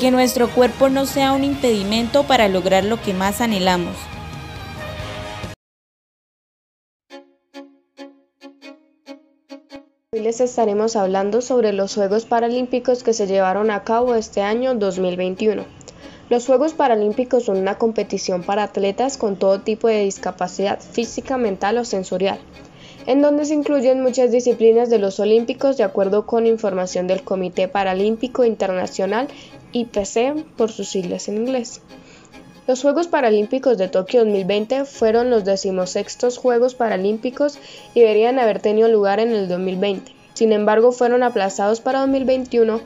Que nuestro cuerpo no sea un impedimento para lograr lo que más anhelamos. Hoy les estaremos hablando sobre los Juegos Paralímpicos que se llevaron a cabo este año 2021. Los Juegos Paralímpicos son una competición para atletas con todo tipo de discapacidad física, mental o sensorial, en donde se incluyen muchas disciplinas de los Olímpicos de acuerdo con información del Comité Paralímpico Internacional IPC por sus siglas en inglés. Los Juegos Paralímpicos de Tokio 2020 fueron los decimosextos Juegos Paralímpicos y deberían haber tenido lugar en el 2020. Sin embargo, fueron aplazados para 2021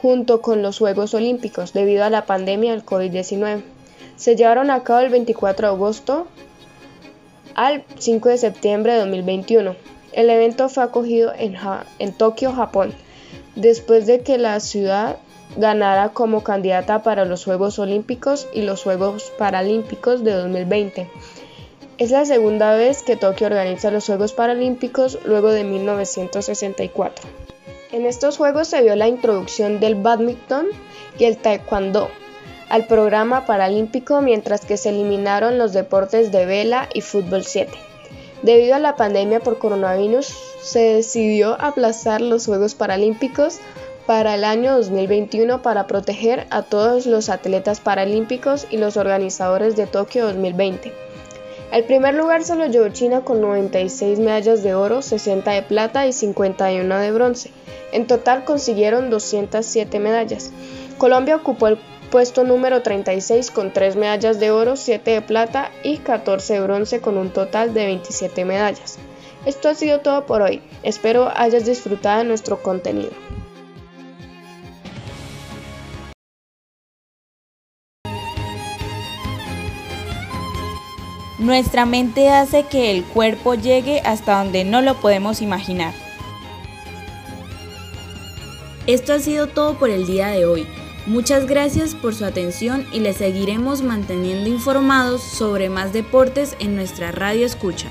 junto con los Juegos Olímpicos debido a la pandemia del COVID-19. Se llevaron a cabo el 24 de agosto al 5 de septiembre de 2021. El evento fue acogido en, en Tokio, Japón, después de que la ciudad ganara como candidata para los Juegos Olímpicos y los Juegos Paralímpicos de 2020. Es la segunda vez que Tokio organiza los Juegos Paralímpicos luego de 1964. En estos Juegos se vio la introducción del badminton y el taekwondo al programa paralímpico mientras que se eliminaron los deportes de vela y fútbol 7. Debido a la pandemia por coronavirus, se decidió aplazar los Juegos Paralímpicos para el año 2021 para proteger a todos los atletas paralímpicos y los organizadores de Tokio 2020. El primer lugar se lo llevó China con 96 medallas de oro, 60 de plata y 51 de bronce. En total consiguieron 207 medallas. Colombia ocupó el puesto número 36 con 3 medallas de oro, 7 de plata y 14 de bronce con un total de 27 medallas. Esto ha sido todo por hoy. Espero hayas disfrutado de nuestro contenido. Nuestra mente hace que el cuerpo llegue hasta donde no lo podemos imaginar. Esto ha sido todo por el día de hoy. Muchas gracias por su atención y les seguiremos manteniendo informados sobre más deportes en nuestra radio escucha.